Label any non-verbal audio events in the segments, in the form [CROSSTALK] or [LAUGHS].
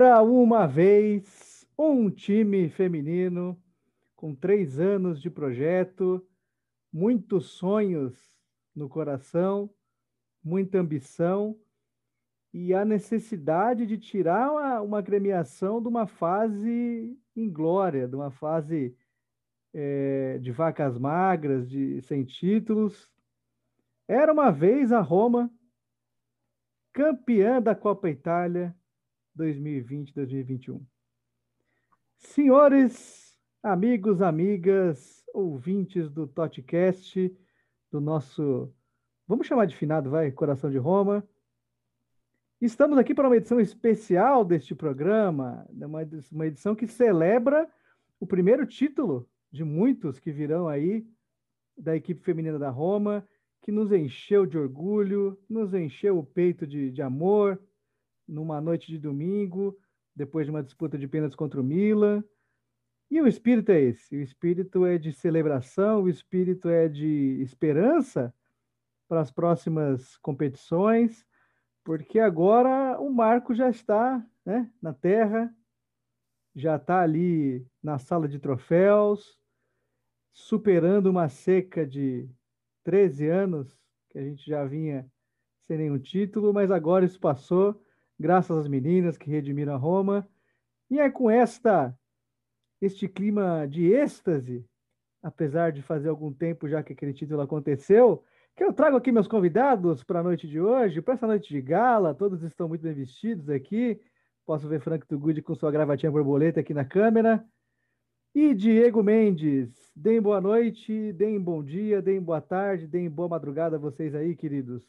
Era uma vez um time feminino com três anos de projeto, muitos sonhos no coração, muita ambição e a necessidade de tirar uma, uma gremiação de uma fase inglória, de uma fase é, de vacas magras, de sem títulos. Era uma vez a Roma campeã da Copa Itália 2020-2021. Senhores, amigos, amigas, ouvintes do Totcast, do nosso, vamos chamar de finado, vai, Coração de Roma. Estamos aqui para uma edição especial deste programa, uma edição que celebra o primeiro título de muitos que virão aí da equipe feminina da Roma, que nos encheu de orgulho, nos encheu o peito de, de amor, numa noite de domingo, depois de uma disputa de pênaltis contra o Milan. E o espírito é esse: o espírito é de celebração, o espírito é de esperança para as próximas competições, porque agora o Marco já está né, na terra, já está ali na sala de troféus, superando uma seca de 13 anos, que a gente já vinha sem nenhum título, mas agora isso passou graças às meninas que redimiram a Roma. E é com esta este clima de êxtase, apesar de fazer algum tempo já que aquele título aconteceu, que eu trago aqui meus convidados para a noite de hoje, para essa noite de gala, todos estão muito bem vestidos aqui. Posso ver Frank Tugud com sua gravatinha borboleta aqui na câmera. E Diego Mendes, deem boa noite, deem bom dia, deem boa tarde, deem boa madrugada a vocês aí, queridos.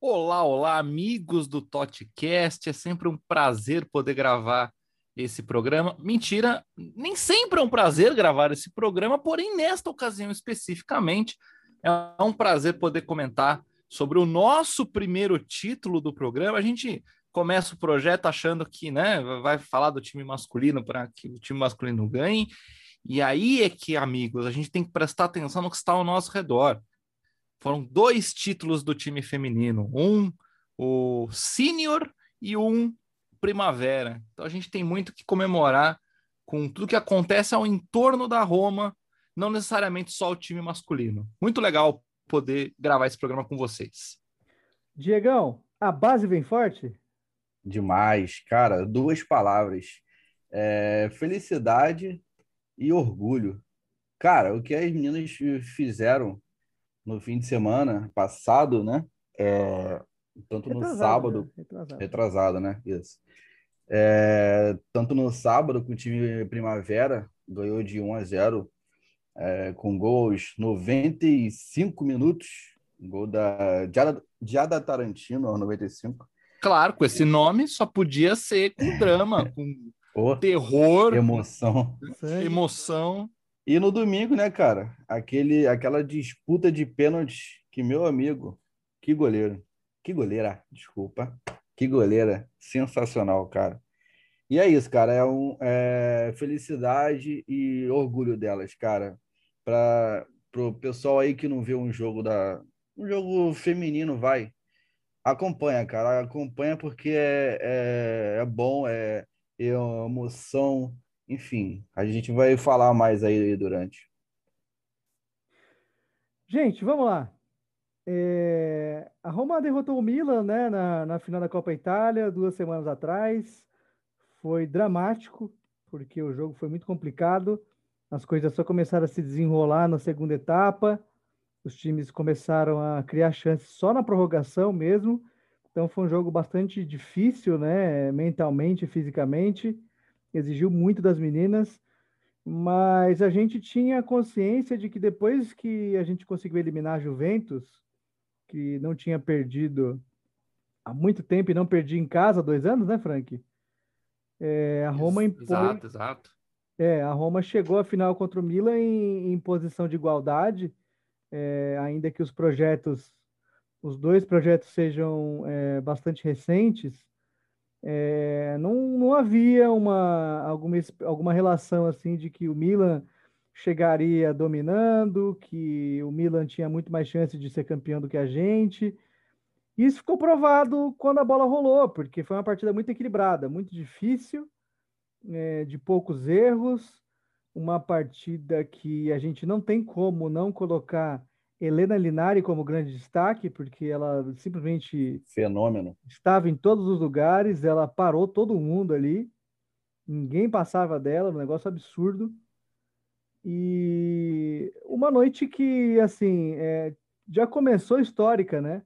Olá, olá, amigos do Totcast. É sempre um prazer poder gravar esse programa. Mentira, nem sempre é um prazer gravar esse programa, porém, nesta ocasião especificamente, é um prazer poder comentar sobre o nosso primeiro título do programa. A gente começa o projeto achando que né, vai falar do time masculino para que o time masculino ganhe. E aí é que, amigos, a gente tem que prestar atenção no que está ao nosso redor foram dois títulos do time feminino, um o sênior e um primavera. Então a gente tem muito que comemorar com tudo que acontece ao entorno da Roma, não necessariamente só o time masculino. Muito legal poder gravar esse programa com vocês. Diegão, a base vem forte? Demais, cara. Duas palavras: é, felicidade e orgulho. Cara, o que as meninas fizeram no fim de semana passado, né? É, tanto no retrasado, sábado, né? retrasado. retrasado, né? Isso. É, tanto no sábado com o time Primavera ganhou de 1 a 0 é, com gols 95 minutos, gol da Diada, Diada Tarantino aos 95. Claro, com esse nome só podia ser com drama, [LAUGHS] com oh, terror, emoção, emoção. E no domingo, né, cara? Aquele, aquela disputa de pênaltis que, meu amigo, que goleiro. Que goleira, desculpa. Que goleira. Sensacional, cara. E é isso, cara. É, um, é felicidade e orgulho delas, cara. Para o pessoal aí que não vê um jogo da. Um jogo feminino, vai. Acompanha, cara. Acompanha porque é, é, é bom, é, é emoção enfim, a gente vai falar mais aí durante. Gente, vamos lá. É... A Roma derrotou o Milan né, na, na final da Copa Itália duas semanas atrás. Foi dramático, porque o jogo foi muito complicado. As coisas só começaram a se desenrolar na segunda etapa. Os times começaram a criar chances só na prorrogação mesmo. Então foi um jogo bastante difícil, né, mentalmente fisicamente exigiu muito das meninas, mas a gente tinha consciência de que depois que a gente conseguiu eliminar a Juventus, que não tinha perdido há muito tempo e não perdi em casa há dois anos, né, Frank? É, a Roma impôs... Exato, exato. É, a Roma chegou à final contra o Milan em, em posição de igualdade, é, ainda que os projetos, os dois projetos sejam é, bastante recentes, é, não, não havia uma, alguma, alguma relação assim de que o Milan chegaria dominando, que o Milan tinha muito mais chance de ser campeão do que a gente. Isso ficou provado quando a bola rolou, porque foi uma partida muito equilibrada, muito difícil, é, de poucos erros, uma partida que a gente não tem como não colocar Helena Linari como grande destaque, porque ela simplesmente fenômeno estava em todos os lugares, ela parou todo mundo ali, ninguém passava dela, um negócio absurdo. E uma noite que, assim, é, já começou histórica, né?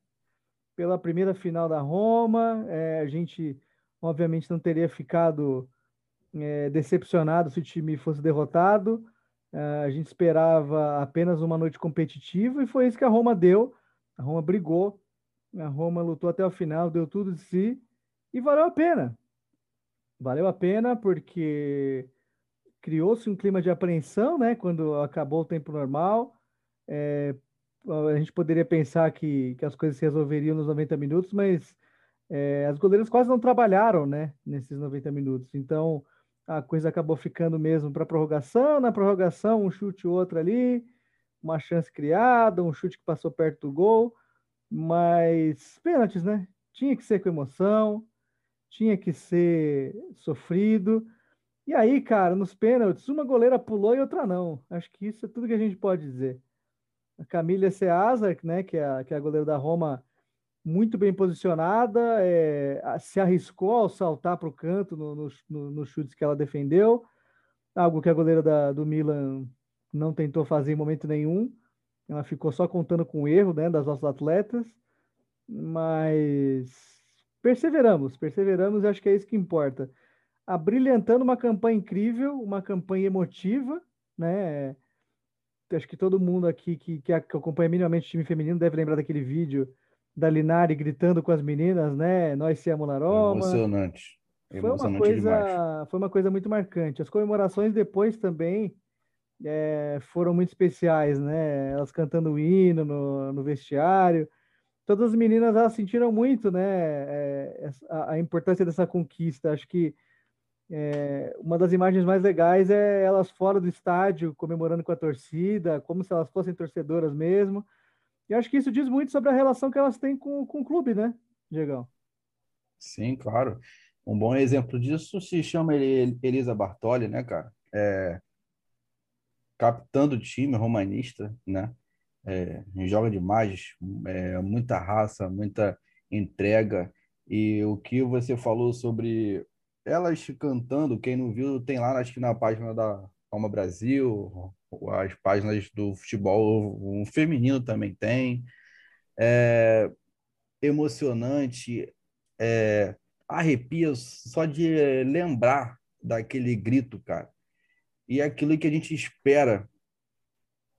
Pela primeira final da Roma, é, a gente, obviamente, não teria ficado é, decepcionado se o time fosse derrotado. É, a gente esperava apenas uma noite competitiva e foi isso que a Roma deu. A Roma brigou, a Roma lutou até o final, deu tudo de si e valeu a pena. Valeu a pena porque criou-se um clima de apreensão, né? Quando acabou o tempo normal. É, a gente poderia pensar que, que as coisas se resolveriam nos 90 minutos, mas é, as goleiras quase não trabalharam, né? Nesses 90 minutos. Então, a coisa acabou ficando mesmo para prorrogação. Na prorrogação, um chute outro ali, uma chance criada, um chute que passou perto do gol. Mas pênaltis, né? Tinha que ser com emoção, tinha que ser sofrido. E aí, cara, nos pênaltis, uma goleira pulou e outra não. Acho que isso é tudo que a gente pode dizer. A Camila Ceasa, né, que é que é a goleira da Roma, muito bem posicionada, é, se arriscou ao saltar para o canto nos no, no, chutes que ela defendeu, algo que a goleira da, do Milan não tentou fazer em momento nenhum. Ela ficou só contando com o erro né, das nossas atletas, mas perseveramos, perseveramos e acho que é isso que importa abrilhantando uma campanha incrível, uma campanha emotiva, né? Acho que todo mundo aqui que, que acompanha minimamente o time feminino deve lembrar daquele vídeo da Linari gritando com as meninas, né? Nós siamo na Roma. Emocionante. Foi uma, coisa, foi uma coisa muito marcante. As comemorações depois também é, foram muito especiais, né? Elas cantando o hino no, no vestiário. Todas as meninas elas sentiram muito, né? É, a, a importância dessa conquista. Acho que é, uma das imagens mais legais é elas fora do estádio, comemorando com a torcida, como se elas fossem torcedoras mesmo. E acho que isso diz muito sobre a relação que elas têm com, com o clube, né, Diegão? Sim, claro. Um bom exemplo disso se chama Elisa Bartoli, né, cara? É, capitã time, romanista, né? É, joga demais, é, muita raça, muita entrega. E o que você falou sobre elas cantando, quem não viu, tem lá, acho que na página da Alma Brasil, as páginas do futebol o feminino também tem. É emocionante, é, arrepia só de lembrar daquele grito, cara. E é aquilo que a gente espera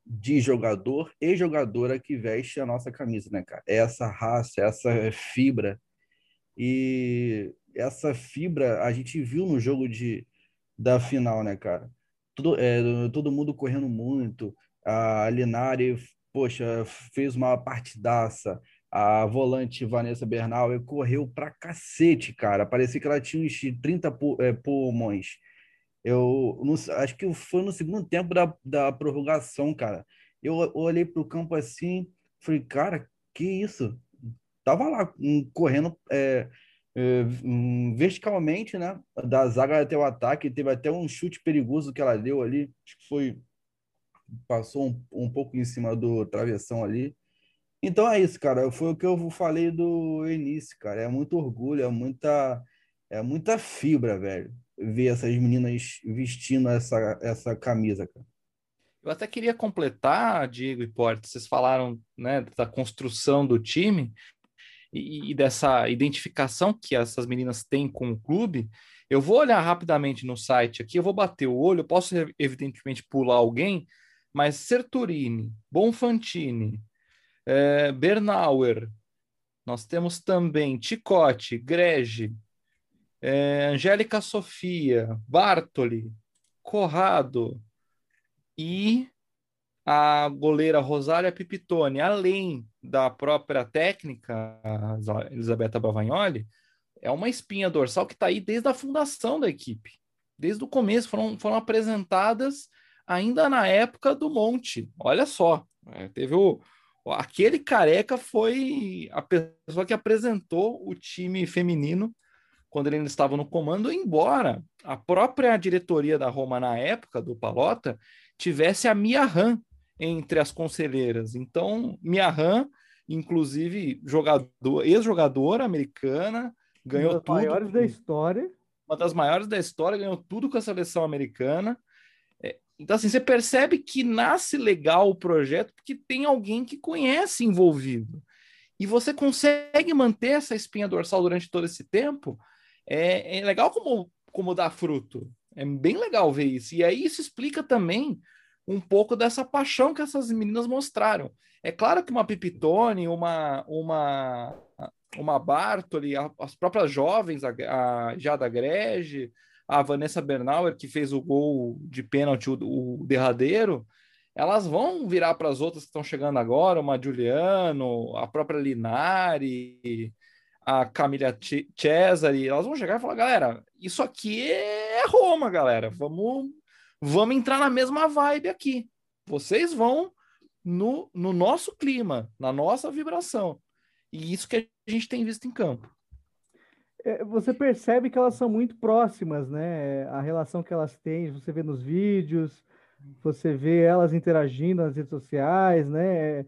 de jogador e jogadora que veste a nossa camisa, né, cara? É essa raça, essa fibra. E essa fibra a gente viu no jogo de, da final, né, cara? Todo, é, todo mundo correndo muito. A Linari, poxa, fez uma partidaça. A volante Vanessa Bernal correu pra cacete, cara. Parecia que ela tinha uns 30 é, pulmões. Eu não, acho que foi no segundo tempo da, da prorrogação, cara. Eu olhei pro campo assim, falei, cara, que isso? Tava lá, correndo, é, hum, verticalmente, né? Da zaga até o ataque. Teve até um chute perigoso que ela deu ali. Acho que foi. Passou um, um pouco em cima do travessão ali. Então é isso, cara. Foi o que eu falei do início, cara. É muito orgulho, é muita, é muita fibra, velho. Ver essas meninas vestindo essa, essa camisa, cara. Eu até queria completar, Diego e Porte, vocês falaram né, da construção do time e, e dessa identificação que essas meninas têm com o clube, eu vou olhar rapidamente no site aqui, eu vou bater o olho, eu posso evidentemente pular alguém, mas Serturini, Bonfantini, é, Bernauer, nós temos também Ticote, Grege, é, Angélica Sofia, Bartoli, Corrado e a goleira Rosália Pipitone, além da própria técnica, Elisabetta Bavagnoli, é uma espinha dorsal que está aí desde a fundação da equipe. Desde o começo, foram, foram apresentadas ainda na época do Monte. Olha só, é, teve o, Aquele careca foi a pessoa que apresentou o time feminino quando ele ainda estava no comando, embora a própria diretoria da Roma na época do Palota tivesse a Mia Han entre as conselheiras. Então, Mia Han, inclusive jogador, ex-jogadora americana, ganhou uma das tudo. maiores da história. Uma das maiores da história, ganhou tudo com a seleção americana. É, então, assim, você percebe que nasce legal o projeto porque tem alguém que conhece envolvido. E você consegue manter essa espinha dorsal durante todo esse tempo. É, é legal como, como dá fruto. É bem legal ver isso. E aí isso explica também um pouco dessa paixão que essas meninas mostraram. É claro que uma Pipitone, uma, uma, uma Bartoli, as próprias jovens, a, a Jada Grege, a Vanessa Bernauer, que fez o gol de pênalti, o, o derradeiro, elas vão virar para as outras que estão chegando agora, uma Giuliano, a própria Linari, a Camila Cesari, elas vão chegar e falar, galera, isso aqui é Roma, galera, vamos, vamos entrar na mesma vibe aqui. Vocês vão no, no nosso clima, na nossa vibração. E isso que a gente tem visto em campo. É, você percebe que elas são muito próximas, né? A relação que elas têm, você vê nos vídeos, você vê elas interagindo nas redes sociais, né?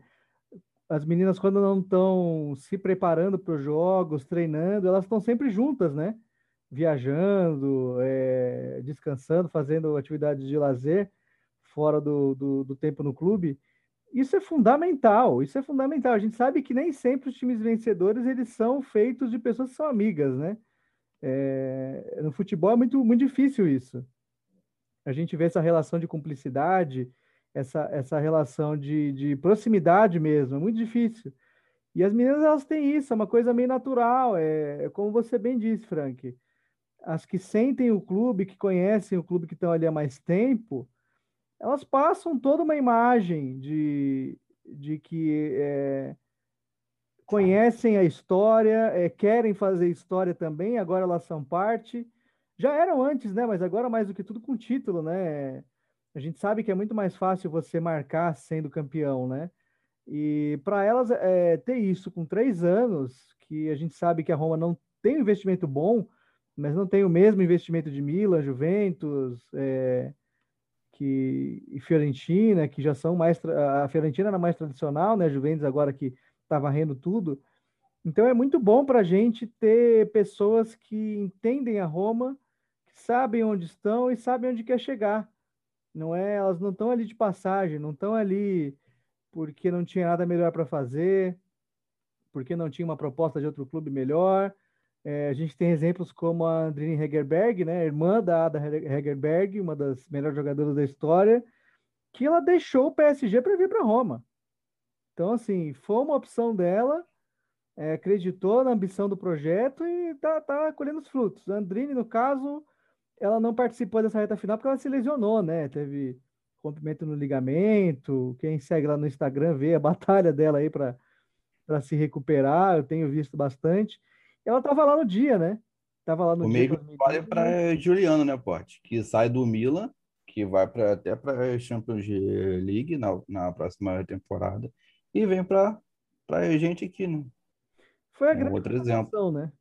As meninas, quando não estão se preparando para os jogos, treinando, elas estão sempre juntas, né? Viajando, é, descansando, fazendo atividades de lazer fora do, do, do tempo no clube. Isso é fundamental, isso é fundamental. A gente sabe que nem sempre os times vencedores eles são feitos de pessoas que são amigas, né? É, no futebol é muito, muito difícil isso. A gente vê essa relação de cumplicidade, essa, essa relação de, de proximidade mesmo, é muito difícil. E as meninas elas têm isso, é uma coisa meio natural, é, é como você bem disse, Frank. As que sentem o clube, que conhecem o clube que estão ali há mais tempo, elas passam toda uma imagem de, de que é, conhecem a história, é, querem fazer história também, agora elas são parte. Já eram antes, né? Mas agora mais do que tudo com título, né? A gente sabe que é muito mais fácil você marcar sendo campeão, né? E para elas é, ter isso com três anos, que a gente sabe que a Roma não tem um investimento bom, mas não tem o mesmo investimento de Milan, Juventus, é, que, e Fiorentina, que já são mais. A Fiorentina era mais tradicional, né? A Juventus agora que está varrendo tudo. Então é muito bom para a gente ter pessoas que entendem a Roma, que sabem onde estão e sabem onde quer chegar. Não é, elas não estão ali de passagem, não estão ali porque não tinha nada melhor para fazer, porque não tinha uma proposta de outro clube melhor, é, a gente tem exemplos como a Andrine Hegerberg, né, irmã da Ada Hegerberg, uma das melhores jogadoras da história, que ela deixou o PSG para vir para Roma. Então, assim, foi uma opção dela, é, acreditou na ambição do projeto e está tá colhendo os frutos. A Andrine, no caso, ela não participou dessa reta final porque ela se lesionou, né? Teve rompimento no ligamento. Quem segue lá no Instagram vê a [LAUGHS] batalha dela aí para se recuperar. Eu tenho visto bastante. Ela estava lá no dia, né? Tava lá no o dia. mesmo vale para Juliano, né, Porte? Que sai do Milan, que vai pra, até para a Champions League na, na próxima temporada, e vem para a gente aqui, né? Foi a é grande outro exemplo. né?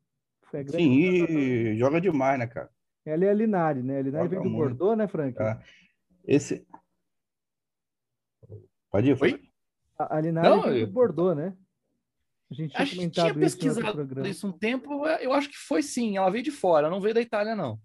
Foi a grande Sim, e joga demais, né, cara? Ela é a Linari, né? A Linari joga vem do. Bordeaux, né, Frank? Esse. Pode ir, foi? A, a Linari Não, vem do Bordeaux, né? A gente tinha, a gente tinha pesquisado isso, isso um tempo, eu acho que foi sim, ela veio de fora, não veio da Itália, não.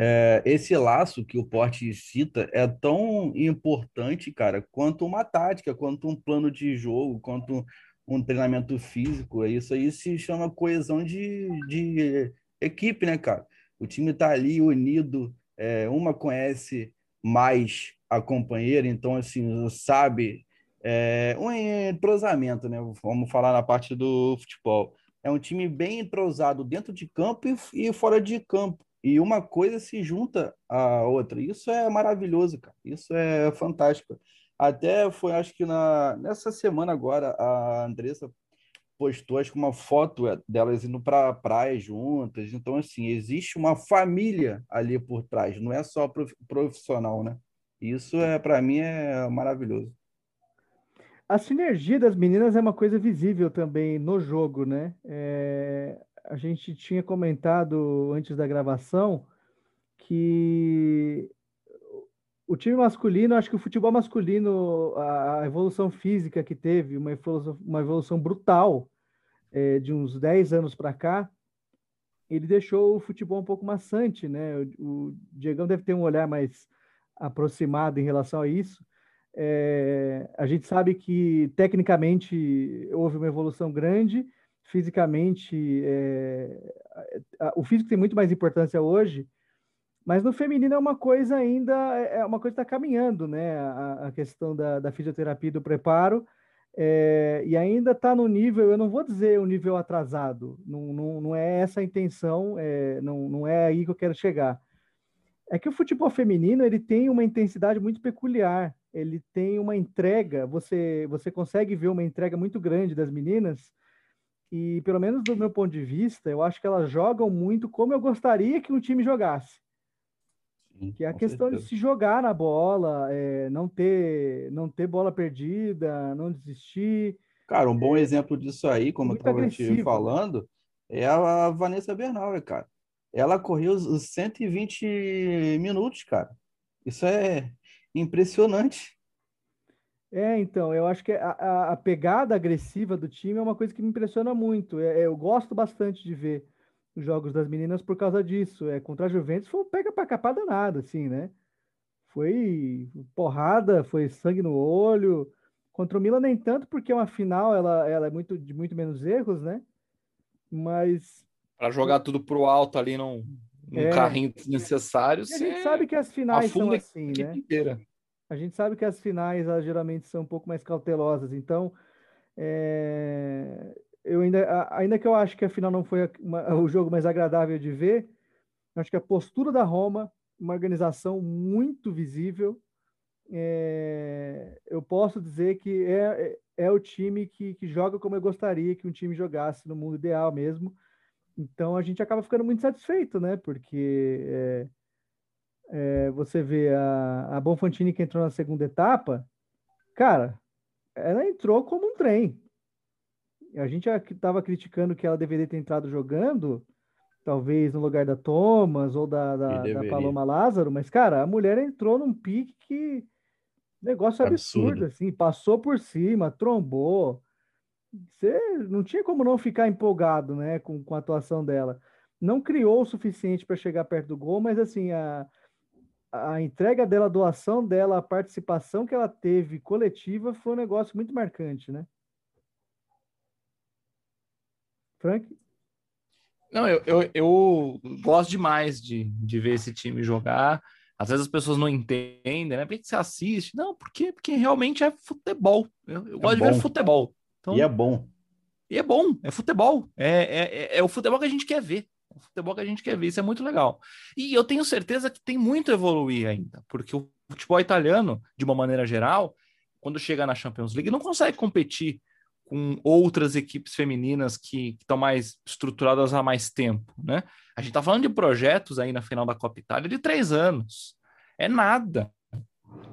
É, esse laço que o Porte cita é tão importante, cara, quanto uma tática, quanto um plano de jogo, quanto um treinamento físico. Isso aí se chama coesão de, de equipe, né, cara? O time tá ali unido, é, uma conhece mais a companheira, então, assim, sabe é, um entrosamento, né? Vamos falar na parte do futebol. É um time bem entrosado dentro de campo e, e fora de campo. E uma coisa se junta à outra. Isso é maravilhoso, cara. Isso é fantástico. Até foi, acho que na, nessa semana agora, a Andressa postou, acho que uma foto delas indo para a praia juntas. Então, assim, existe uma família ali por trás, não é só profissional, né? Isso, é para mim, é maravilhoso. A sinergia das meninas é uma coisa visível também no jogo, né? É, a gente tinha comentado antes da gravação que o time masculino, acho que o futebol masculino, a, evolução física que teve, uma evolução, uma evolução brutal é, de uns 10 anos para cá, ele deixou o futebol um pouco maçante, né? O, o Diegão deve ter um olhar mais aproximado em relação a isso. É, a gente sabe que tecnicamente houve uma evolução grande, fisicamente, é, o físico tem muito mais importância hoje, mas no feminino é uma coisa ainda, é, é uma coisa que está caminhando, né? A, a questão da, da, fisioterapia do preparo, é, e ainda está no nível, eu não vou dizer o um nível atrasado, não, não, não é essa a intenção, é, não, não é aí que eu quero chegar. É que o futebol feminino ele tem uma intensidade muito peculiar, ele tem uma entrega, você, você consegue ver uma entrega muito grande das meninas, e pelo menos do meu ponto de vista, eu acho que elas jogam muito como eu gostaria que um time jogasse que é a questão certeza. de se jogar na bola, é, não ter não ter bola perdida, não desistir. Cara, um bom é, exemplo disso aí, como eu estava te falando, é a Vanessa Bernal, cara. Ela correu os 120 minutos, cara. Isso é impressionante. É, então, eu acho que a, a, pegada agressiva do time é uma coisa que me impressiona muito. É, eu gosto bastante de ver os jogos das meninas por causa disso. É, contra a Juventus foi um pega para capar danado, assim, né? Foi porrada, foi sangue no olho. Contra o Milan nem tanto, porque é uma final, ela, ela é muito de muito menos erros, né? Mas para jogar tudo pro alto ali num, num é, carrinho desnecessário. A gente sabe que as finais são assim, né? Inteira. A gente sabe que as finais elas, geralmente são um pouco mais cautelosas, então é, eu ainda, ainda que eu acho que a final não foi uma, o jogo mais agradável de ver, acho que a postura da Roma, uma organização muito visível, é, eu posso dizer que é, é, é o time que, que joga como eu gostaria que um time jogasse no mundo ideal mesmo. Então a gente acaba ficando muito satisfeito, né? Porque é, é, você vê a, a Bonfantini que entrou na segunda etapa, cara, ela entrou como um trem a gente estava criticando que ela deveria ter entrado jogando, talvez no lugar da Thomas ou da, da, da Paloma Lázaro, mas, cara, a mulher entrou num pique que. Negócio absurdo, absurdo assim, passou por cima, trombou. Você não tinha como não ficar empolgado, né, com, com a atuação dela. Não criou o suficiente para chegar perto do gol, mas assim, a, a entrega dela, a doação dela, a participação que ela teve coletiva foi um negócio muito marcante, né? Frank? Não, eu, eu, eu gosto demais de, de ver esse time jogar. Às vezes as pessoas não entendem, né? Por que você assiste? Não, por quê? Porque realmente é futebol. Eu, eu é gosto bom. de ver futebol. Então, e é bom. E é bom, é futebol. É, é, é, é o futebol que a gente quer ver. O futebol que a gente quer ver. Isso é muito legal. E eu tenho certeza que tem muito a evoluir ainda, porque o futebol italiano, de uma maneira geral, quando chega na Champions League, não consegue competir com outras equipes femininas que estão mais estruturadas há mais tempo, né? A gente está falando de projetos aí na final da Copa Itália de três anos. É nada.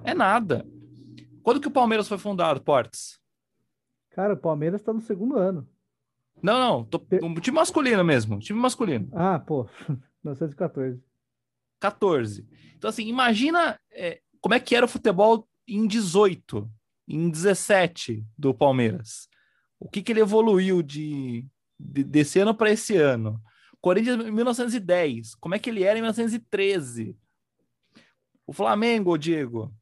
É nada. Quando que o Palmeiras foi fundado, Portes? Cara, o Palmeiras está no segundo ano. Não, não. Tô, um time masculino mesmo. Time masculino. Ah, pô. [LAUGHS] 1914. 14. Então, assim, imagina é, como é que era o futebol em 18, em 17 do Palmeiras. O que, que ele evoluiu de, de desse ano para esse ano? Corinthians em 1910, como é que ele era em 1913? O Flamengo, Diego,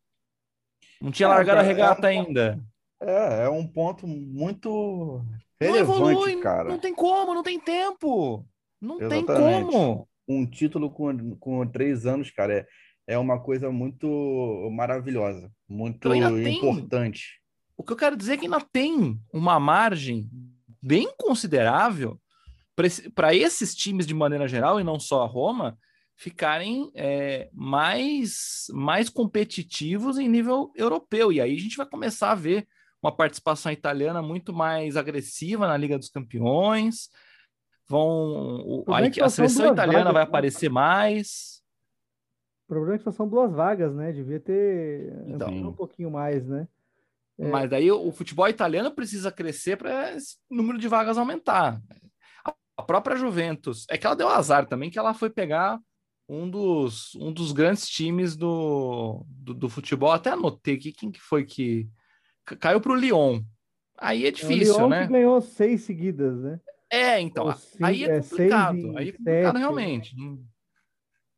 não tinha é, largado a regata é um, ainda. É, é um ponto muito relevante, não evolui, cara. Não tem como, não tem tempo. Não Exatamente. tem como. Um título com, com três anos, cara, é, é uma coisa muito maravilhosa, muito importante. O que eu quero dizer é que ainda tem uma margem bem considerável para esses times de maneira geral, e não só a Roma, ficarem é, mais, mais competitivos em nível europeu. E aí a gente vai começar a ver uma participação italiana muito mais agressiva na Liga dos Campeões. Vão, a, a seleção italiana vagas, vai né? aparecer mais. O problema é que só são duas vagas, né? Devia ter então, um pouquinho mais, né? É. Mas daí o futebol italiano precisa crescer para esse número de vagas aumentar. A própria Juventus, é que ela deu azar também, que ela foi pegar um dos, um dos grandes times do, do, do futebol. Até anotei aqui quem que foi que caiu para o Lyon. Aí é difícil, o Lyon né? Que ganhou seis seguidas, né? É, então. Cinco, aí é complicado. aí é complicado realmente. Não,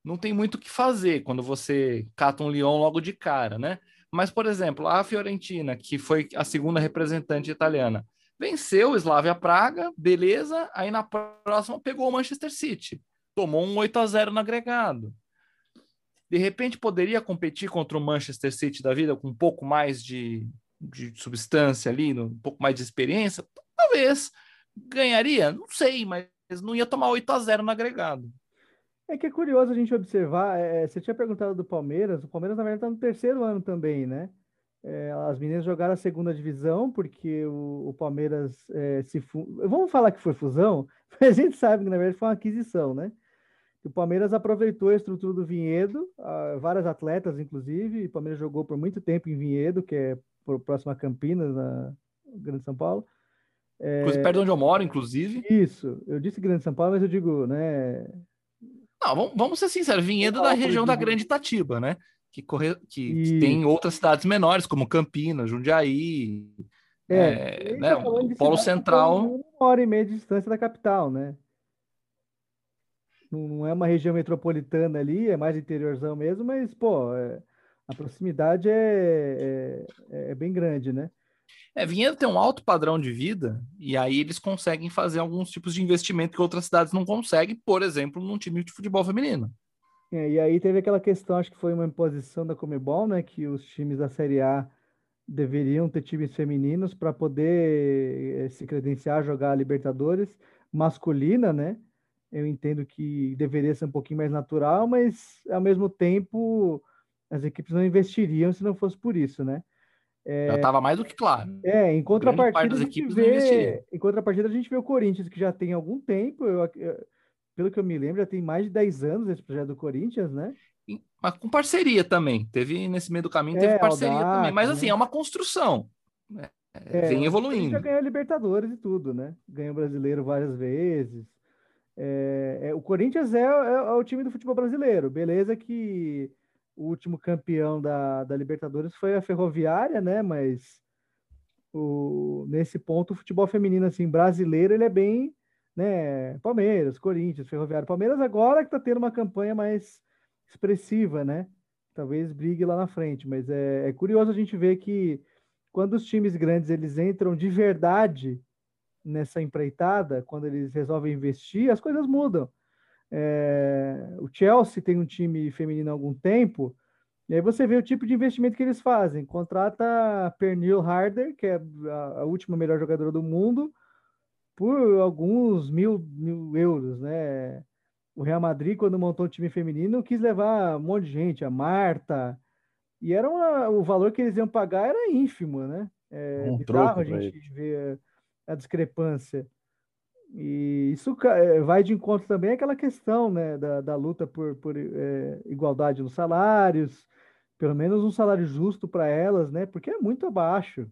não tem muito o que fazer quando você cata um Lyon logo de cara, né? Mas, por exemplo, a Fiorentina, que foi a segunda representante italiana, venceu o Slavia Praga, beleza, aí na próxima pegou o Manchester City, tomou um 8 a 0 no agregado. De repente poderia competir contra o Manchester City da vida com um pouco mais de, de substância ali, um pouco mais de experiência? Talvez. Ganharia? Não sei, mas não ia tomar 8 a 0 no agregado. É que é curioso a gente observar, é, você tinha perguntado do Palmeiras, o Palmeiras na verdade está no terceiro ano também, né? É, as meninas jogaram a segunda divisão porque o, o Palmeiras é, se vamos falar que foi fusão, [LAUGHS] a gente sabe que na verdade foi uma aquisição, né? O Palmeiras aproveitou a estrutura do Vinhedo, várias atletas inclusive, o Palmeiras jogou por muito tempo em Vinhedo, que é próximo a Campinas, na Grande São Paulo. É... Perto de onde eu moro, inclusive. Isso, eu disse Grande São Paulo, mas eu digo, né, não, vamos, vamos ser sinceros, Vinhedo da região da Grande Itatiba, né? Que, corre, que tem outras cidades menores, como Campinas, Jundiaí, é, é né? Tá o Polo Central. Uma hora e meia de distância da capital, né? Não é uma região metropolitana ali, é mais interiorzão mesmo, mas, pô, é, a proximidade é, é, é bem grande, né? É, Vinhedo tem um alto padrão de vida e aí eles conseguem fazer alguns tipos de investimento que outras cidades não conseguem, por exemplo, num time de futebol feminino. É, e aí teve aquela questão, acho que foi uma imposição da Comebol, né, que os times da Série A deveriam ter times femininos para poder eh, se credenciar a jogar a Libertadores masculina, né? Eu entendo que deveria ser um pouquinho mais natural, mas ao mesmo tempo as equipes não investiriam se não fosse por isso, né? É, já estava mais do que claro. É, em contrapartida, a gente vê, em contrapartida, a gente vê o Corinthians, que já tem algum tempo, eu, eu, pelo que eu me lembro, já tem mais de 10 anos esse projeto do Corinthians, né? Mas com parceria também. Teve nesse meio do caminho, teve é, parceria Aldac, também. Mas assim, né? é uma construção. Né? É, vem evoluindo. Já ganhou Libertadores e tudo, né? Ganhou brasileiro várias vezes. É, é o Corinthians é, é, o time do futebol brasileiro. Beleza que o último campeão da, da Libertadores foi a Ferroviária, né? Mas o, nesse ponto o futebol feminino assim brasileiro ele é bem, né? Palmeiras, Corinthians, Ferroviária, Palmeiras agora que está tendo uma campanha mais expressiva, né? Talvez brigue lá na frente, mas é, é curioso a gente ver que quando os times grandes eles entram de verdade nessa empreitada, quando eles resolvem investir, as coisas mudam. É, o Chelsea tem um time feminino há algum tempo, e aí você vê o tipo de investimento que eles fazem. Contrata Pernil Harder, que é a, a última melhor jogadora do mundo, por alguns mil, mil euros, né? O Real Madrid, quando montou o time feminino, quis levar um monte de gente, a Marta, e era uma, o valor que eles iam pagar era ínfimo, né? É um bizarro a gente ver a discrepância. E isso é, vai de encontro também àquela questão né, da, da luta por, por é, igualdade nos salários, pelo menos um salário justo para elas, né? Porque é muito abaixo.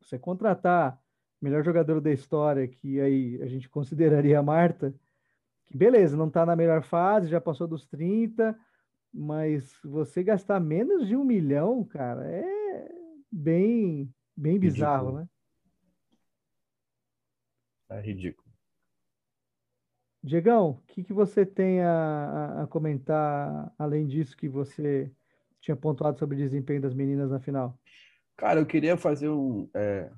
Você contratar melhor jogador da história, que aí a gente consideraria a Marta, que beleza, não está na melhor fase, já passou dos 30, mas você gastar menos de um milhão, cara, é bem, bem bizarro, né? É ridículo. Diegão, o que, que você tem a, a, comentar além disso que você tinha pontuado sobre o desempenho das meninas na final? Cara, eu queria fazer um, é,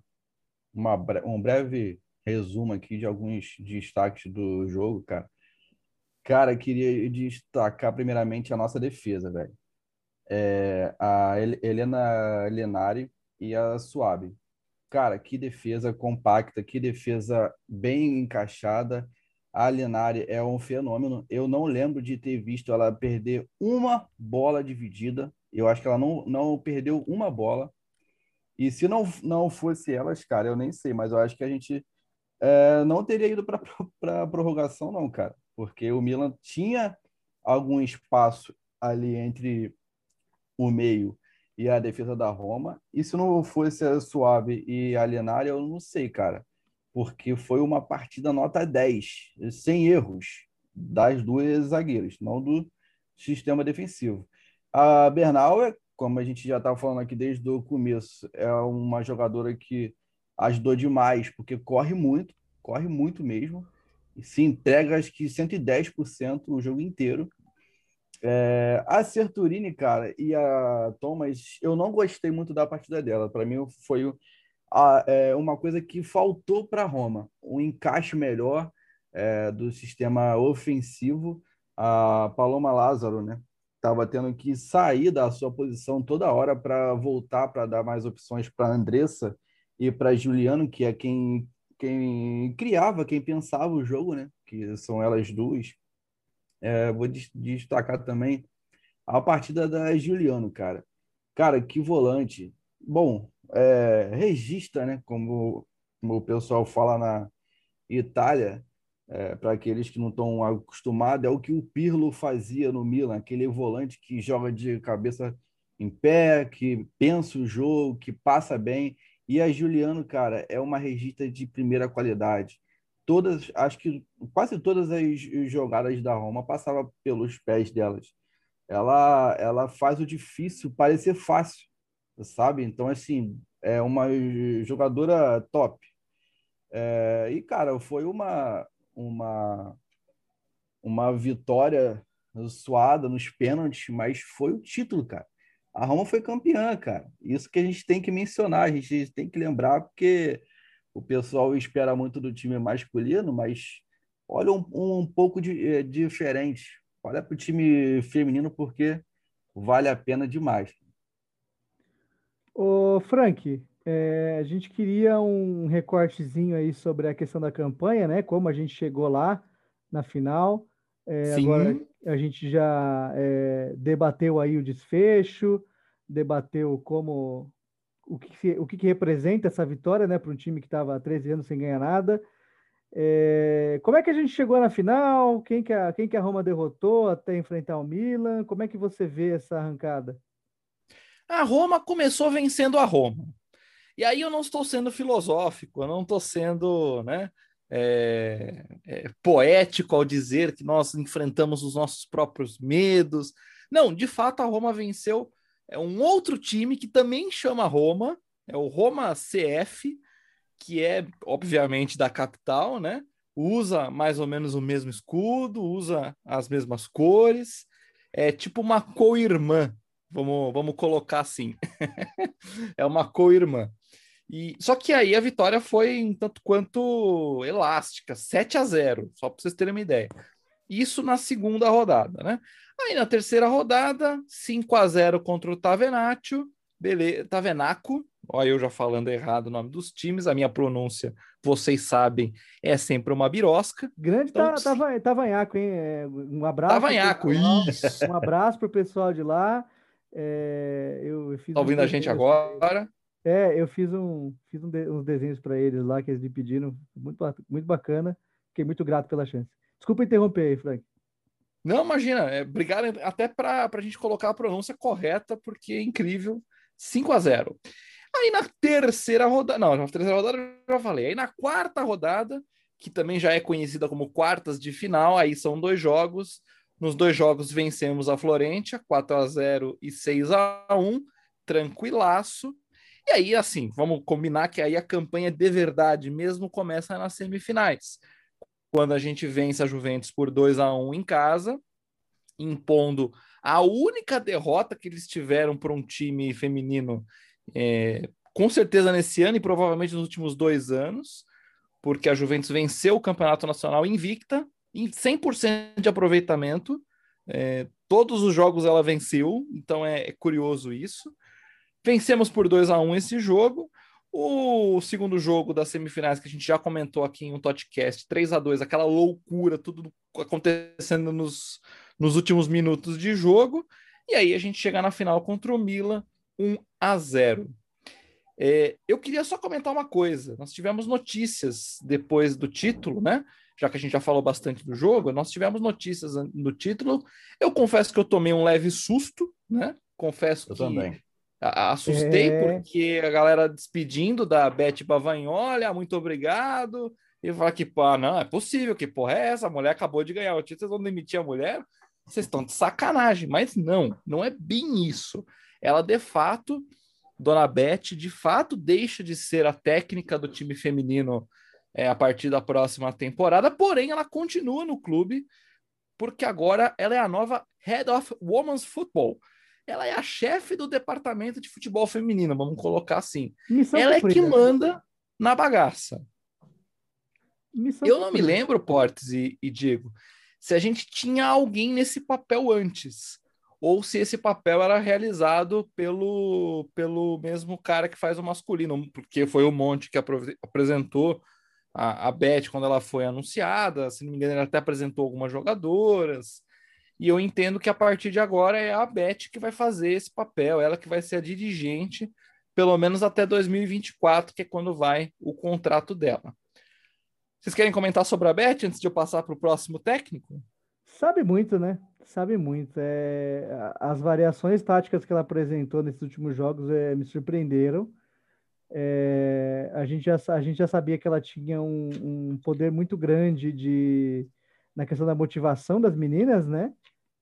uma, um breve resumo aqui de alguns destaques do jogo, cara. Cara, queria destacar primeiramente a nossa defesa, velho. É, a Helena Lenari e a Suave. Cara, que defesa compacta, que defesa bem encaixada. A Linari é um fenômeno. Eu não lembro de ter visto ela perder uma bola dividida. Eu acho que ela não, não perdeu uma bola. E se não, não fosse elas, cara, eu nem sei, mas eu acho que a gente é, não teria ido para a prorrogação, não, cara. Porque o Milan tinha algum espaço ali entre o meio e a defesa da Roma. E se não fosse a Suave e a Linari, eu não sei, cara. Porque foi uma partida nota 10, sem erros, das duas zagueiras, não do sistema defensivo. A Bernal, é, como a gente já estava falando aqui desde o começo, é uma jogadora que ajudou demais, porque corre muito, corre muito mesmo, e se entrega acho que 110% o jogo inteiro. É, a Serturini, cara, e a Thomas, eu não gostei muito da partida dela. Para mim, foi a, é, uma coisa que faltou para Roma, um encaixe melhor é, do sistema ofensivo. A Paloma Lázaro, né? Estava tendo que sair da sua posição toda hora para voltar para dar mais opções para Andressa e para Juliano, que é quem, quem criava, quem pensava o jogo, né? Que são elas duas. É, vou destacar também a partida da Juliano, cara. Cara, que volante. Bom, é, regista, né? Como, como o pessoal fala na Itália, é, para aqueles que não estão acostumados, é o que o Pirlo fazia no Milan, aquele volante que joga de cabeça em pé, que pensa o jogo, que passa bem. E a Juliano, cara, é uma regista de primeira qualidade todas, acho que quase todas as jogadas da Roma passavam pelos pés delas. Ela, ela faz o difícil parecer fácil, sabe? Então, assim, é uma jogadora top. É, e, cara, foi uma, uma, uma vitória suada nos pênaltis, mas foi o título, cara. A Roma foi campeã, cara. Isso que a gente tem que mencionar, a gente tem que lembrar, porque o pessoal espera muito do time masculino, mas olha um, um pouco de, é, diferente. Olha para o time feminino porque vale a pena demais. Ô, Frank, é, a gente queria um recortezinho aí sobre a questão da campanha, né? Como a gente chegou lá na final. É, agora a gente já é, debateu aí o desfecho, debateu como o que, o que, que representa essa vitória né, para um time que estava há 13 anos sem ganhar nada. É, como é que a gente chegou na final? Quem que, a, quem que a Roma derrotou até enfrentar o Milan? Como é que você vê essa arrancada? A Roma começou vencendo a Roma. E aí eu não estou sendo filosófico, eu não estou sendo né, é, é, poético ao dizer que nós enfrentamos os nossos próprios medos. Não, de fato a Roma venceu é um outro time que também chama Roma, é o Roma CF, que é obviamente da capital, né? Usa mais ou menos o mesmo escudo, usa as mesmas cores, é tipo uma co-irmã, vamos, vamos colocar assim. [LAUGHS] é uma co-irmã. E, só que aí a vitória foi um tanto quanto elástica, 7 a 0, só para vocês terem uma ideia. Isso na segunda rodada, né? Aí na terceira rodada, 5 a 0 contra o Tavenatio, beleza, Tavenaco, olha eu já falando errado o nome dos times, a minha pronúncia, vocês sabem, é sempre uma birosca. Grande então, tava, Tavanhaco, hein? É, um abraço. Tavanhaco, isso. Um abraço pro pessoal de lá. É, eu fiz tá ouvindo a gente agora? É, eu fiz, um, fiz um de, uns desenhos para eles lá que eles me pediram, muito, muito bacana. Fiquei muito grato pela chance. Desculpa interromper aí, Frank. Não, imagina, é, obrigado até para a gente colocar a pronúncia correta, porque é incrível. 5 a 0 Aí na terceira rodada, não, na terceira rodada eu já falei. Aí na quarta rodada, que também já é conhecida como quartas de final, aí são dois jogos. Nos dois jogos vencemos a Florentia, 4 a 0 e 6 a 1 tranquilaço. E aí, assim, vamos combinar que aí a campanha de verdade mesmo começa nas semifinais quando a gente vence a Juventus por 2 a 1 em casa, impondo a única derrota que eles tiveram para um time feminino, é, com certeza nesse ano e provavelmente nos últimos dois anos, porque a Juventus venceu o Campeonato Nacional invicta, em 100% de aproveitamento. É, todos os jogos ela venceu, então é, é curioso isso. Vencemos por 2 a 1 esse jogo. O segundo jogo das semifinais, que a gente já comentou aqui em um podcast, 3 a 2 aquela loucura, tudo acontecendo nos, nos últimos minutos de jogo. E aí a gente chega na final contra o Milan, 1 a 0 é, eu queria só comentar uma coisa. Nós tivemos notícias depois do título, né? Já que a gente já falou bastante do jogo, nós tivemos notícias do título. Eu confesso que eu tomei um leve susto, né? Confesso eu que também Assustei é... porque a galera despedindo da Beth Bavagnoli, ah, muito obrigado. E falar que, pô, não, é possível, que porra é essa? A mulher acabou de ganhar o título, vocês vão demitir a mulher? Vocês estão de sacanagem. Mas não, não é bem isso. Ela, de fato, Dona Beth, de fato, deixa de ser a técnica do time feminino é, a partir da próxima temporada, porém, ela continua no clube, porque agora ela é a nova Head of Women's Football ela é a chefe do departamento de futebol feminino, vamos colocar assim. Missão ela cumprida. é que manda na bagaça. Missão eu não me lembro, Portes e, e Diego, se a gente tinha alguém nesse papel antes, ou se esse papel era realizado pelo, pelo mesmo cara que faz o masculino, porque foi o Monte que apresentou a, a Beth quando ela foi anunciada, se não me engano, ele até apresentou algumas jogadoras. E eu entendo que a partir de agora é a Beth que vai fazer esse papel, ela que vai ser a dirigente, pelo menos até 2024, que é quando vai o contrato dela. Vocês querem comentar sobre a Beth antes de eu passar para o próximo técnico? Sabe muito, né? Sabe muito. É... As variações táticas que ela apresentou nesses últimos jogos é... me surpreenderam. É... A, gente já, a gente já sabia que ela tinha um, um poder muito grande de na questão da motivação das meninas, né?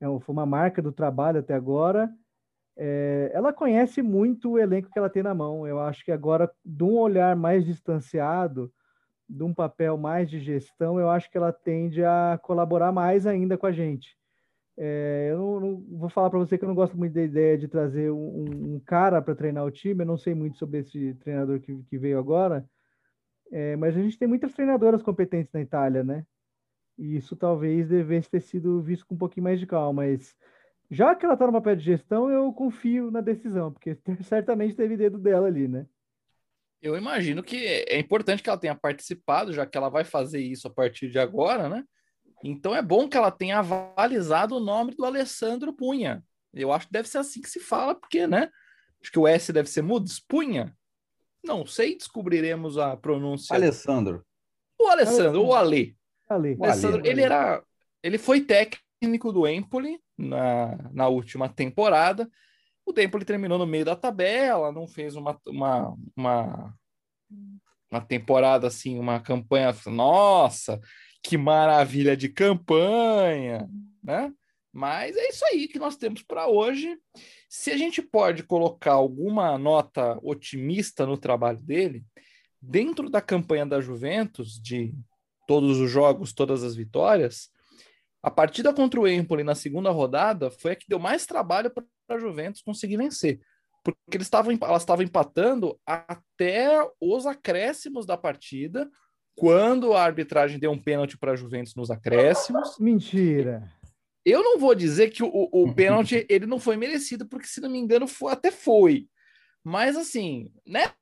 É, foi uma marca do trabalho até agora. É, ela conhece muito o elenco que ela tem na mão. Eu acho que agora, de um olhar mais distanciado, de um papel mais de gestão, eu acho que ela tende a colaborar mais ainda com a gente. É, eu não, não, vou falar para você que eu não gosto muito da ideia de trazer um, um cara para treinar o time. Eu não sei muito sobre esse treinador que, que veio agora, é, mas a gente tem muitas treinadoras competentes na Itália, né? E isso talvez devesse ter sido visto com um pouquinho mais de calma, mas já que ela está no papel de gestão, eu confio na decisão, porque [LAUGHS] certamente teve dedo dela ali, né? Eu imagino que é importante que ela tenha participado, já que ela vai fazer isso a partir de agora, né? Então é bom que ela tenha avalizado o nome do Alessandro Punha. Eu acho que deve ser assim que se fala, porque, né? Acho que o S deve ser mudos. Punha? Não sei, descobriremos a pronúncia. Alessandro. O Alessandro, o Ale. Ali. Alessandro, ele era, ele foi técnico do Empoli na, na última temporada. O Empoli terminou no meio da tabela, não fez uma, uma, uma, uma temporada assim, uma campanha, nossa, que maravilha de campanha, né? Mas é isso aí que nós temos para hoje. Se a gente pode colocar alguma nota otimista no trabalho dele, dentro da campanha da Juventus de todos os jogos, todas as vitórias, a partida contra o Empoli na segunda rodada foi a que deu mais trabalho para a Juventus conseguir vencer. Porque eles estavam, elas estavam empatando até os acréscimos da partida, quando a arbitragem deu um pênalti para a Juventus nos acréscimos. Mentira. Eu não vou dizer que o, o [LAUGHS] pênalti ele não foi merecido, porque se não me engano foi, até foi. Mas assim, né?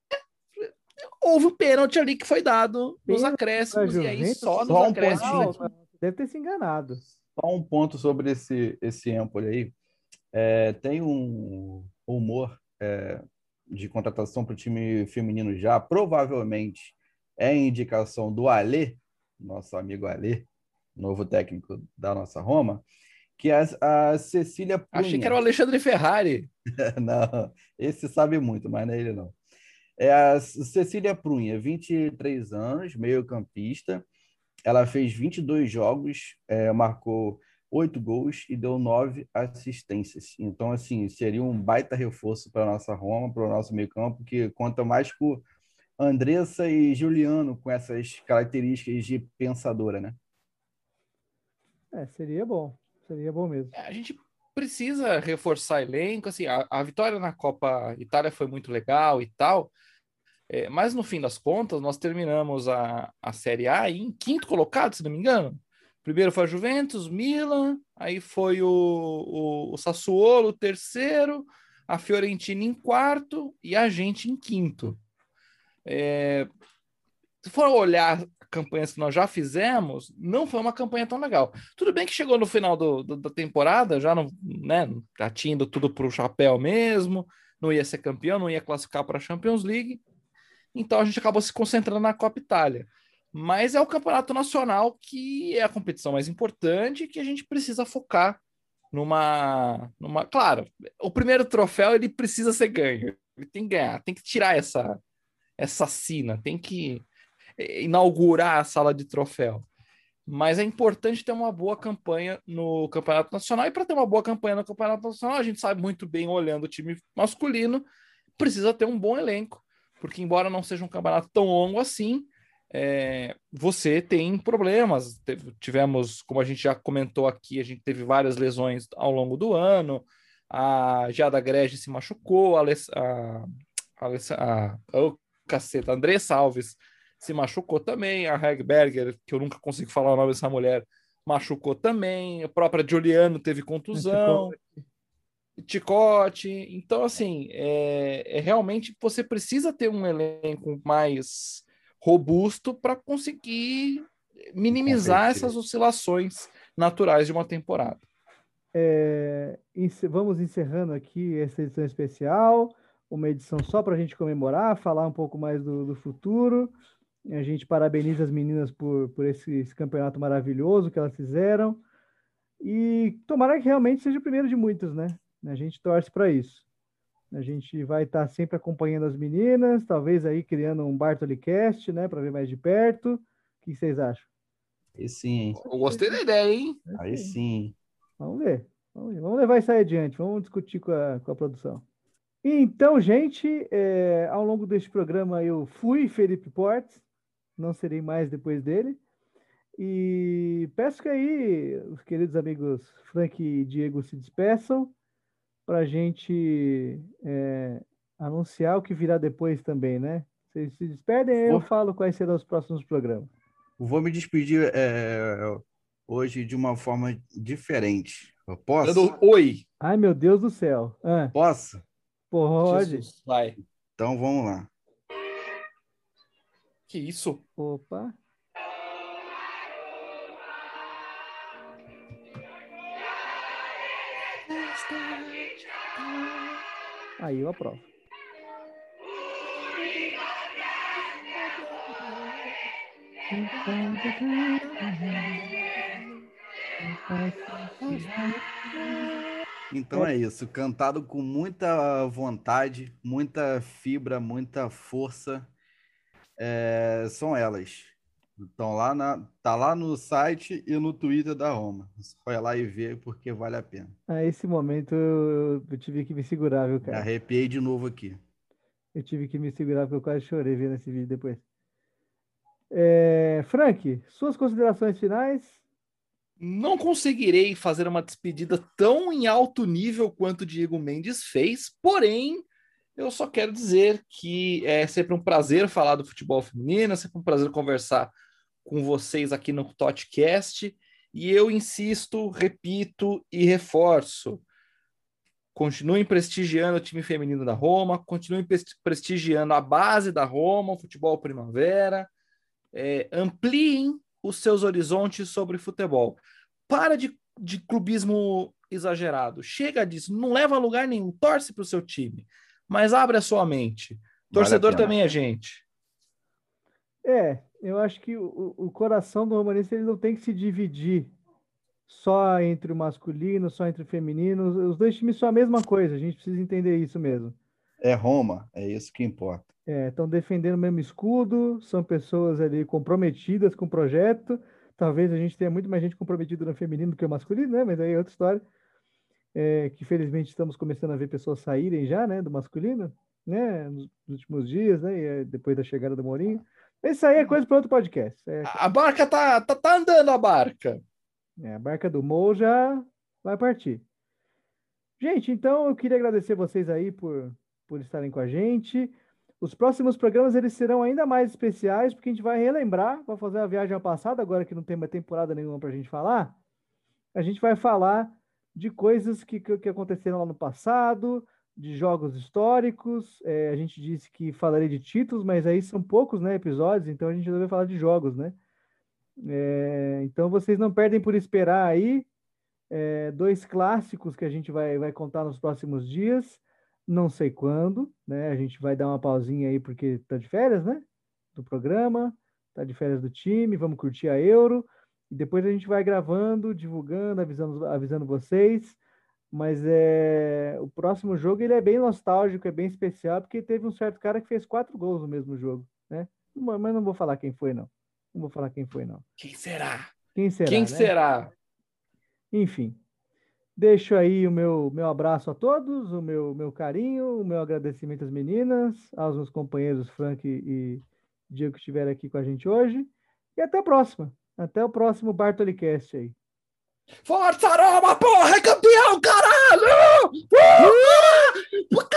Houve um pênalti ali que foi dado nos acréscimos, e aí só, só nos um acréscimos. Deve ter se enganado. Só um ponto sobre esse, esse Empoli aí. É, tem um rumor é, de contratação para o time feminino já, provavelmente é indicação do Alê, nosso amigo Alê, novo técnico da nossa Roma, que é a, a Cecília Prunha. Achei que era o Alexandre Ferrari. [LAUGHS] não, esse sabe muito, mas não é ele não. É a Cecília Prunha, 23 anos, meio-campista. Ela fez 22 jogos, é, marcou oito gols e deu nove assistências. Então, assim, seria um baita reforço para a nossa Roma, para o nosso meio-campo, que conta mais com Andressa e Juliano com essas características de pensadora, né? É, seria bom. Seria bom mesmo. É, a gente precisa reforçar elenco. Assim, a, a vitória na Copa Itália foi muito legal e tal. É, mas no fim das contas, nós terminamos a, a Série A em quinto colocado, se não me engano. Primeiro foi a Juventus, Milan, aí foi o, o, o Sassuolo, terceiro, a Fiorentina em quarto e a gente em quinto. É, se for olhar campanhas que nós já fizemos, não foi uma campanha tão legal. Tudo bem que chegou no final do, do, da temporada, já não, né, já tinha ido tudo para o chapéu mesmo, não ia ser campeão, não ia classificar para a Champions League, então a gente acabou se concentrando na Copa Itália. Mas é o campeonato nacional que é a competição mais importante que a gente precisa focar numa, numa. Claro, o primeiro troféu ele precisa ser ganho. Ele tem que ganhar, tem que tirar essa, essa sina, tem que inaugurar a sala de troféu. Mas é importante ter uma boa campanha no Campeonato Nacional. E para ter uma boa campanha no Campeonato Nacional, a gente sabe muito bem, olhando o time masculino, precisa ter um bom elenco. Porque, embora não seja um campeonato tão longo assim, é, você tem problemas. Tivemos, como a gente já comentou aqui, a gente teve várias lesões ao longo do ano. A Jada Grege se machucou, a, a, a, a oh, caceta, Andressa Alves se machucou também, a Hegberger, que eu nunca consigo falar o nome dessa mulher, machucou também, a própria Juliano teve contusão, Ticote. Então, assim, é, é, realmente você precisa ter um elenco mais robusto para conseguir minimizar essas oscilações naturais de uma temporada. É, vamos encerrando aqui essa edição especial, uma edição só para a gente comemorar, falar um pouco mais do, do futuro. A gente parabeniza as meninas por, por esse, esse, campeonato maravilhoso que elas fizeram. E tomara que realmente seja o primeiro de muitos, né? A gente torce para isso. A gente vai estar tá sempre acompanhando as meninas, talvez aí criando um Bartolicast, né, para ver mais de perto. O que vocês acham? Aí sim. Eu gostei da ideia, hein? Aí sim. Vamos ver. Vamos, ver. Vamos levar isso aí adiante. Vamos discutir com a, com a produção. Então, gente, é, ao longo deste programa eu fui Felipe Portes, não serei mais depois dele. E peço que aí os queridos amigos Frank e Diego se despeçam para a gente é, anunciar o que virá depois também, né? Vocês se despedem, eu falo quais serão os próximos programas. Vou me despedir é, hoje de uma forma diferente. Eu posso? Dando oi. Ai, meu Deus do céu. Ah. Posso? Pode. Jesus, vai. Então vamos lá. Que isso? Opa. Aí eu aprovo. Então é isso, cantado com muita vontade, muita fibra, muita força. É, são elas. Estão lá na, tá lá no site e no Twitter da Roma. Vai lá e vê porque vale a pena. A esse momento eu, eu tive que me segurar, viu, cara? Me arrepiei de novo aqui. Eu tive que me segurar porque eu quase chorei vendo esse vídeo depois. É, Frank, suas considerações finais? Não conseguirei fazer uma despedida tão em alto nível quanto o Diego Mendes fez, porém, eu só quero dizer que é sempre um prazer falar do futebol feminino, é sempre um prazer conversar com vocês aqui no Totcast. E eu insisto, repito e reforço. Continuem prestigiando o time feminino da Roma, continuem prestigiando a base da Roma, o futebol primavera. É, ampliem os seus horizontes sobre futebol. Para de, de clubismo exagerado. Chega disso, não leva a lugar nenhum. Torce para o seu time, mas abre a sua mente. Torcedor vale também é gente. É, eu acho que o, o coração do romanista ele não tem que se dividir só entre o masculino, só entre o feminino. Os dois times são a mesma coisa, a gente precisa entender isso mesmo. É Roma, é isso que importa. Estão é, defendendo o mesmo escudo, são pessoas ali comprometidas com o projeto. Talvez a gente tenha muito mais gente comprometida no feminino do que no masculino, né? Mas aí é outra história. É, que felizmente estamos começando a ver pessoas saírem já, né, do masculino, né, nos últimos dias, né, é depois da chegada do Mourinho. Isso aí é coisa para outro podcast. É... A barca tá, tá, tá andando, a barca. É, a barca do Mo já vai partir. Gente, então eu queria agradecer vocês aí por, por estarem com a gente. Os próximos programas eles serão ainda mais especiais, porque a gente vai relembrar, vai fazer a viagem ao passado, agora que não tem mais temporada nenhuma para a gente falar. A gente vai falar de coisas que, que, aconteceram lá no passado, de jogos históricos. É, a gente disse que falaria de títulos, mas aí são poucos né, episódios, então a gente deve falar de jogos, né? É, então vocês não perdem por esperar aí é, dois clássicos que a gente vai, vai contar nos próximos dias. Não sei quando, né? A gente vai dar uma pausinha aí porque tá de férias, né? Do programa, tá de férias do time, vamos curtir a Euro. E depois a gente vai gravando, divulgando, avisando, avisando vocês. Mas é o próximo jogo ele é bem nostálgico, é bem especial, porque teve um certo cara que fez quatro gols no mesmo jogo, né? Mas não vou falar quem foi, não. Não vou falar quem foi, não. Quem será? Quem será? Quem né? será? Enfim, deixo aí o meu, meu abraço a todos, o meu, meu carinho, o meu agradecimento às meninas, aos meus companheiros Frank e Diego que estiveram aqui com a gente hoje. E até a próxima. Até o próximo Bartolicast aí. Força Roma, porra, é campeão, caralho! Uh! uh!